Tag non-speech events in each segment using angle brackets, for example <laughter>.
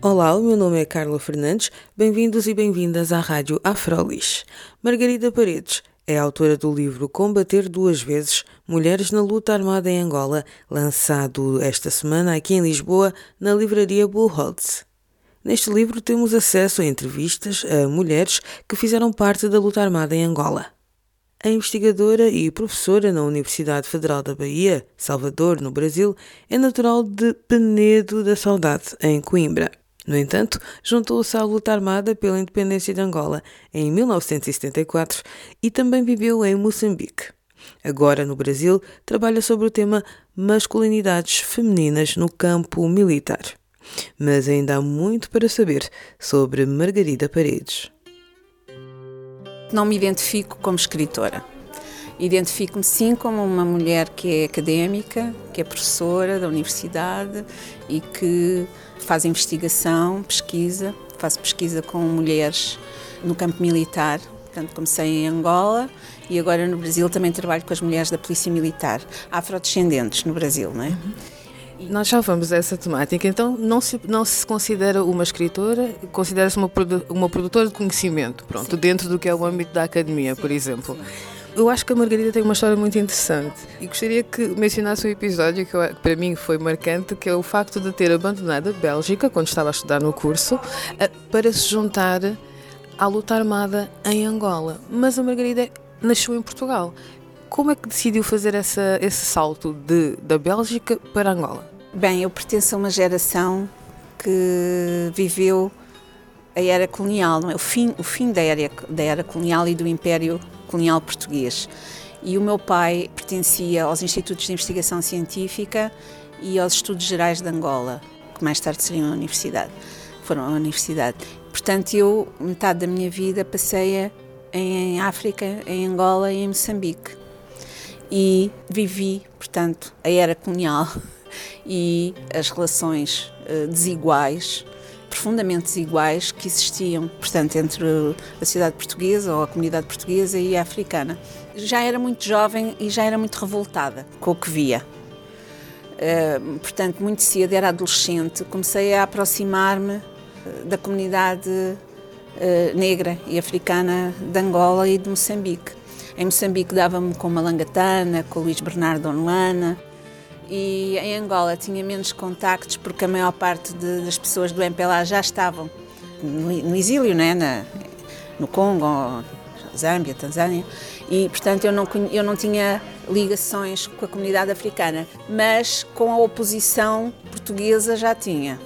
Olá, o meu nome é Carla Fernandes. Bem-vindos e bem-vindas à Rádio Afrolis. Margarida Paredes é autora do livro Combater Duas Vezes Mulheres na Luta Armada em Angola, lançado esta semana aqui em Lisboa, na livraria Bullholtz. Neste livro temos acesso a entrevistas a mulheres que fizeram parte da luta armada em Angola. A investigadora e professora na Universidade Federal da Bahia, Salvador, no Brasil, é natural de Penedo da Saudade, em Coimbra. No entanto, juntou-se à luta armada pela independência de Angola em 1974 e também viveu em Moçambique. Agora, no Brasil, trabalha sobre o tema masculinidades femininas no campo militar. Mas ainda há muito para saber sobre Margarida Paredes. Não me identifico como escritora. Identifico-me sim como uma mulher que é académica, que é professora da universidade e que faz investigação, pesquisa, faço pesquisa com mulheres no campo militar. Portanto, comecei em Angola e agora no Brasil também trabalho com as mulheres da Polícia Militar, afrodescendentes no Brasil, não é? Uhum. Nós já vamos a essa temática, então não se, não se considera uma escritora, considera-se uma, uma produtora de conhecimento, pronto, Sim. dentro do que é o âmbito da academia, Sim. por exemplo. Sim. Eu acho que a Margarida tem uma história muito interessante e gostaria que mencionasse um episódio que, eu, que para mim foi marcante, que é o facto de ter abandonado a Bélgica quando estava a estudar no curso para se juntar à luta armada em Angola. Mas a Margarida nasceu em Portugal. Como é que decidiu fazer essa, esse salto de, da Bélgica para Angola? Bem, eu pertenço a uma geração que viveu a era colonial, não é? o, fim, o fim da era, da era colonial e do Império colonial português. E o meu pai pertencia aos Institutos de Investigação Científica e aos Estudos Gerais de Angola, que mais tarde seriam a universidade, foram a universidade. Portanto, eu, metade da minha vida, passei em África, em Angola e em Moçambique. E vivi, portanto, a era colonial <laughs> e as relações uh, desiguais profundamente desiguais que existiam, portanto, entre a sociedade portuguesa ou a comunidade portuguesa e a africana. Já era muito jovem e já era muito revoltada com o que via. Uh, portanto, muito cedo, era adolescente, comecei a aproximar-me eh, da comunidade uh, negra e africana de Angola e de Moçambique. Em Moçambique dava-me com Malangatana, com Luís Bernardo Onlana, e em Angola tinha menos contactos porque a maior parte de, das pessoas do MPLA já estavam no, no exílio, né? Na, no Congo, Zâmbia, Tanzânia, e portanto eu não, eu não tinha ligações com a comunidade africana, mas com a oposição portuguesa já tinha.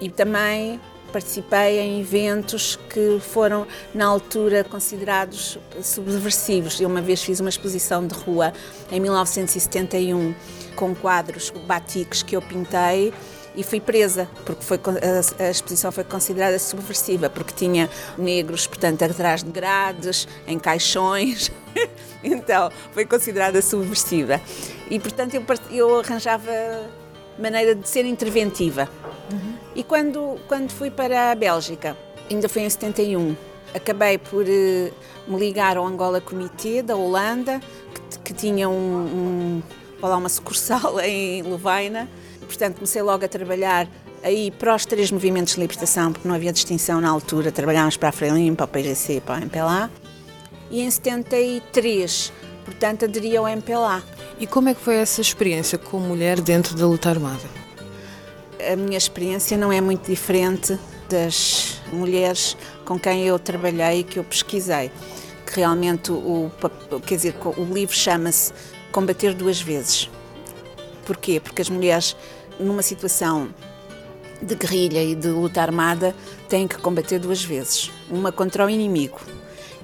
E também participei em eventos que foram, na altura, considerados subversivos. Eu uma vez fiz uma exposição de rua em 1971 com quadros batiques que eu pintei e fui presa, porque foi, a, a, exposição foi considerada subversiva, porque tinha negros, portanto, atrás de grades, em caixões. <laughs> então, foi considerada subversiva. E, portanto, eu, eu arranjava maneira de ser interventiva. Uhum. E quando, quando fui para a Bélgica, ainda foi em 71, acabei por uh, me ligar ao Angola Comitê da Holanda, que, que tinha um, um lá uma sucursal <laughs> em Lovaina. Portanto, comecei logo a trabalhar aí para os três movimentos de libertação, porque não havia distinção na altura, trabalhámos para a Frelimo, para o PGC, para o MPLA. E em 73, portanto, aderi ao MPLA. E como é que foi essa experiência como mulher dentro da luta armada? A minha experiência não é muito diferente das mulheres com quem eu trabalhei e que eu pesquisei. Que realmente o, quer dizer, o livro chama-se combater duas vezes. Porquê? Porque as mulheres, numa situação de guerrilha e de luta armada, têm que combater duas vezes. Uma contra o inimigo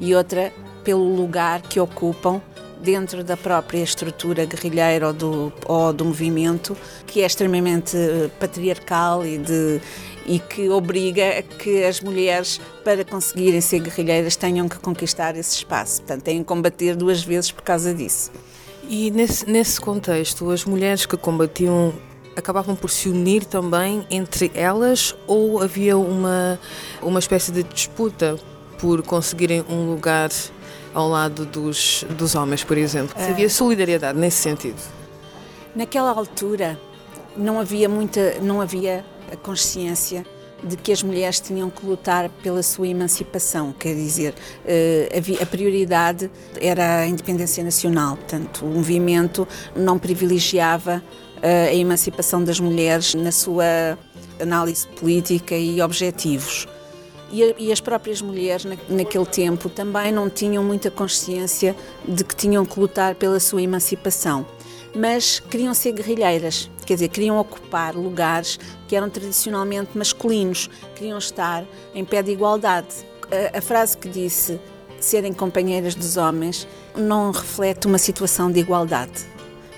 e outra pelo lugar que ocupam dentro da própria estrutura guerrilheira ou do, ou do movimento, que é extremamente patriarcal e, de, e que obriga a que as mulheres, para conseguirem ser guerrilheiras, tenham que conquistar esse espaço. Portanto, têm que combater duas vezes por causa disso. E nesse, nesse contexto, as mulheres que combatiam acabavam por se unir também entre elas ou havia uma, uma espécie de disputa por conseguirem um lugar ao lado dos, dos homens, por exemplo? Se havia solidariedade nesse sentido? Naquela altura não havia muita, não havia a consciência de que as mulheres tinham que lutar pela sua emancipação, quer dizer, eh, a prioridade era a independência nacional, portanto, o movimento não privilegiava eh, a emancipação das mulheres na sua análise política e objetivos. E, as próprias mulheres naquele tempo também não tinham muita consciência de que tinham que lutar pela sua emancipação mas queriam ser guerrilheiras, quer dizer, queriam ocupar lugares que eram tradicionalmente masculinos, queriam estar em pé de igualdade. A, a frase que disse serem companheiras dos homens não reflete uma situação de igualdade.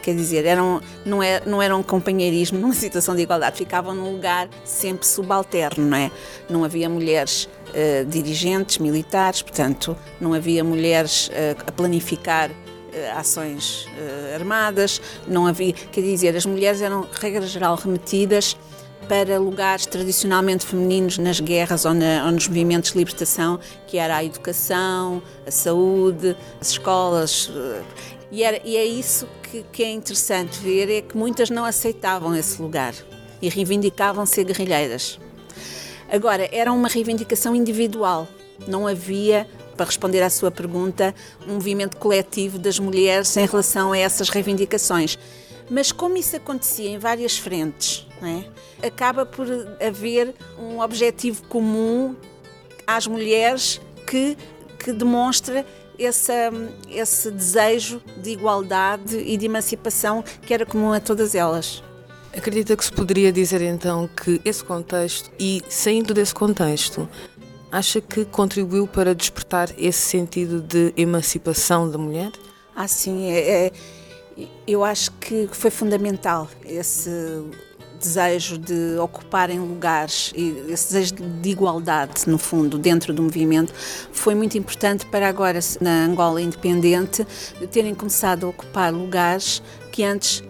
Quer dizer, eram, não, é, não era um companheirismo numa situação de igualdade, ficavam num lugar sempre subalterno, não é? Não havia mulheres uh, dirigentes, militares, portanto, não havia mulheres uh, a planificar eh, ações armadas, não havia, quer dizer, as mulheres eram, regra geral, remetidas para lugares tradicionalmente femininos nas guerras ou, na, ou, nos movimentos de libertação, que era a educação, a saúde, as escolas. Uh, e, era, e, é isso que, que é interessante ver, é que muitas não aceitavam esse lugar e reivindicavam ser guerrilheiras. Agora, era uma reivindicação individual, não havia para responder à sua pergunta, um movimento coletivo das mulheres em relação a essas reivindicações. Mas como isso acontecia em várias frentes, é? acaba por haver um objetivo comum às mulheres que, que demonstra esse, esse desejo de igualdade e de emancipação que era comum a todas elas. Acredita que se poderia dizer então que esse contexto, e saindo desse contexto, acha que contribuiu para despertar esse sentido de emancipação da mulher? Ah, sim, é, é, eu acho que foi fundamental esse desejo de ocuparem lugares e esse desejo de igualdade, no fundo, dentro do movimento, foi muito importante para agora, na Angola independente, terem começado a ocupar lugares que antes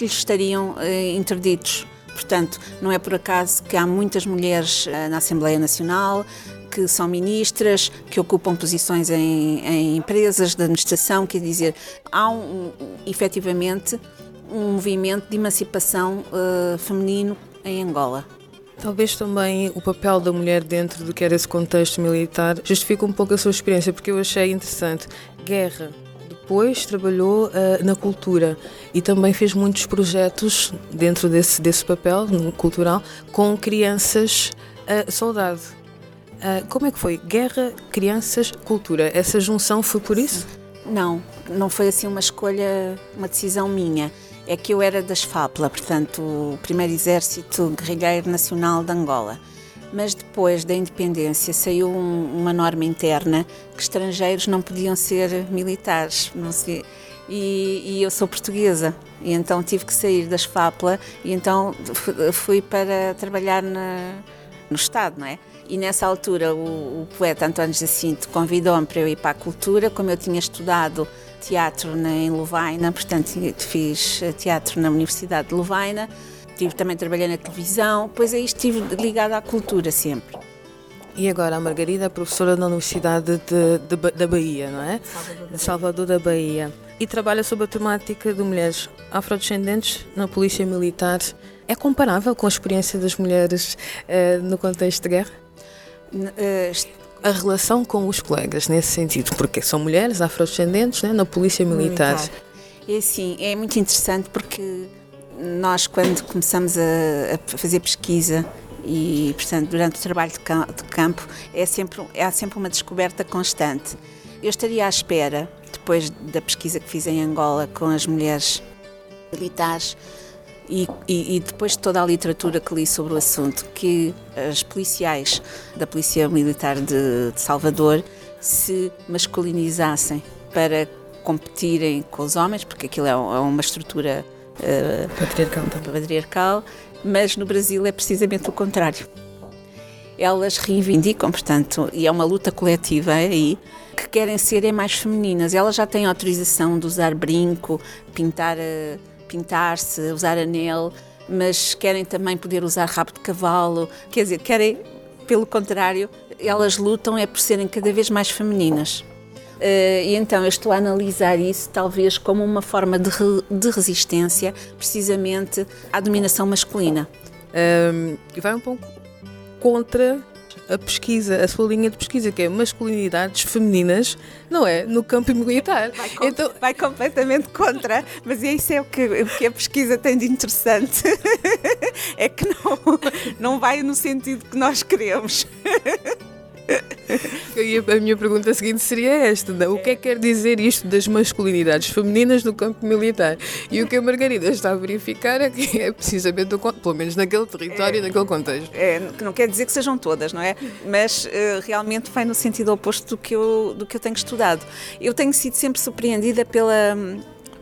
lhes estariam eh, interditos. Portanto, não é por acaso que há muitas mulheres eh, na Assembleia Nacional, que são ministras, que ocupam posições em, em empresas de administração, quer dizer, há um, efetivamente um movimento de emancipação uh, feminino em Angola. Talvez também o papel da mulher dentro do que era esse contexto militar justifique um pouco a sua experiência, porque eu achei interessante. Guerra, depois trabalhou uh, na cultura e também fez muitos projetos dentro desse, desse papel cultural com crianças uh, soldado. Uh, como é que foi? Guerra, crianças, cultura. Essa junção foi por isso? Não, não foi assim uma escolha, uma decisão minha. É que eu era das FAPLA, portanto, o primeiro exército guerrilheiro nacional de Angola mas depois da independência saiu um, uma norma interna que estrangeiros não podiam ser militares, não. E, e, eu sou portuguesa e então tive que sair das FAPLA e então fui para trabalhar na, no Estado, não é? E nessa altura o, o poeta António Jacinto convidou-me para eu ir para a cultura, como eu tinha estudado teatro na, em Lovaina, portanto fiz teatro na Universidade de Lovaina, Tive, também trabalhei na televisão, pois aí estive ligada à cultura sempre. E agora a Margarida é professora na Universidade de, de, da Bahia, não é? Salvador de Salvador da Bahia. E trabalha sobre a temática de mulheres afrodescendentes na Polícia Militar. É comparável com a experiência das mulheres uh, no contexto de guerra? Uh, a relação com os colegas, nesse sentido, porque são mulheres afrodescendentes né, na Polícia Militar. militar. É sim, é muito interessante porque nós, quando começamos a, a fazer pesquisa e, portanto, durante o trabalho de campo, é sempre, há sempre uma descoberta constante. Eu estaria à espera, depois da pesquisa que fiz em Angola com as mulheres militares e, e, e, depois de toda a literatura que li sobre o assunto, que as policiais da Polícia Militar de, de Salvador se masculinizassem para competirem com os homens, porque aquilo é uma estrutura uh, patriarcal, patriarcal, mas no Brasil é precisamente o contrário. Elas reivindicam, portanto, e é uma luta coletiva aí, que querem ser é mais femininas. Elas já têm autorização de usar brinco, pintar, eh, pintar-se, usar anel, mas querem também poder usar rabo de cavalo. Quer dizer, querem, pelo contrário, elas lutam é por serem cada vez mais femininas. Uh, e então eu estou a analisar isso talvez como uma forma de, re, de resistência precisamente à dominação masculina. Um, vai um pouco contra a pesquisa, a sua linha de pesquisa, que é masculinidades femininas, não é? No campo militar. Vai, com, então... vai completamente contra, mas isso é o que, o que a pesquisa tem de interessante. <laughs> é que não, não vai no sentido que nós queremos. <laughs> <laughs> a minha pergunta seguinte seria esta: o que é que quer dizer isto das masculinidades femininas no campo militar? E o que a Margarida está a verificar é que é precisamente o pelo menos naquele território, é, naquele contexto. É, não quer dizer que sejam todas, não é? Mas uh, realmente vai no sentido oposto do que, eu, do que eu tenho estudado. Eu tenho sido sempre surpreendida pela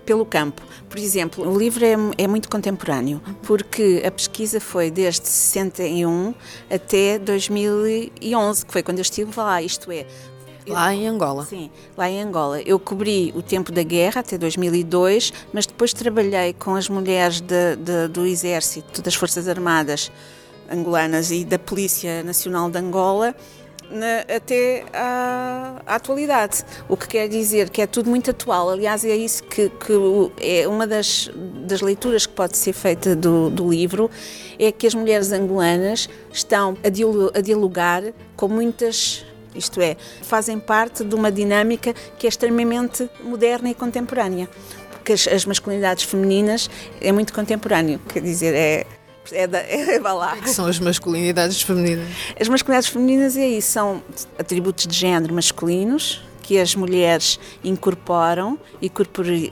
pelo campo. Por exemplo, o livro é, é, muito contemporâneo, porque a pesquisa foi desde 61 até 2011, que foi quando eu estive lá, isto é, Lá em Angola. Sim, lá em Angola. Eu cobri o tempo da guerra até 2002, mas depois trabalhei com as mulheres de, de, do Exército, das Forças Armadas angolanas e da Polícia Nacional de Angola na, até à, à, atualidade. O que quer dizer que é tudo muito atual. Aliás, é isso que, que é uma das, das leituras que pode ser feita do, do livro, é que as mulheres angolanas estão a dialogar com muitas isto é, fazem parte de uma dinâmica que é extremamente moderna e contemporânea. Porque as, as masculinidades femininas é muito contemporâneo, quer dizer, é, é, da, <laughs> é lá. Que são as masculinidades femininas? As masculinidades femininas é isso, são atributos de género masculinos que as mulheres incorporam e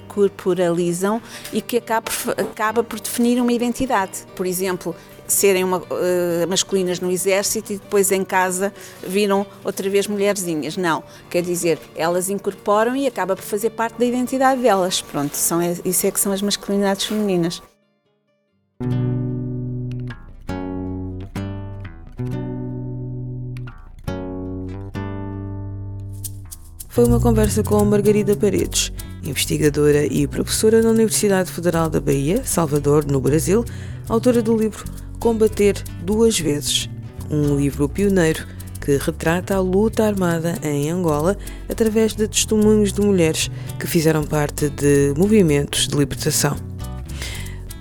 corporalizam e que acaba, acaba por definir uma identidade. Por exemplo, serem uma, uh, masculinas no exército e depois em casa viram outra vez mulherzinhas. Não, quer dizer, elas incorporam e acaba por fazer parte da identidade delas. Pronto, são, isso é que são as masculinidades femininas. Foi uma conversa com Margarida Paredes, investigadora e professora na Universidade Federal da Bahia, Salvador, no Brasil, autora do livro Combater Duas Vezes, um livro pioneiro que retrata a luta armada em Angola através de testemunhos de mulheres que fizeram parte de movimentos de libertação.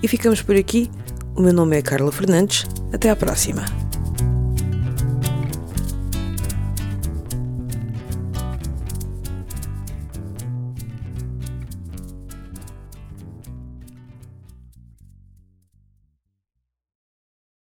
E ficamos por aqui. O meu nome é Carla Fernandes. Até à próxima.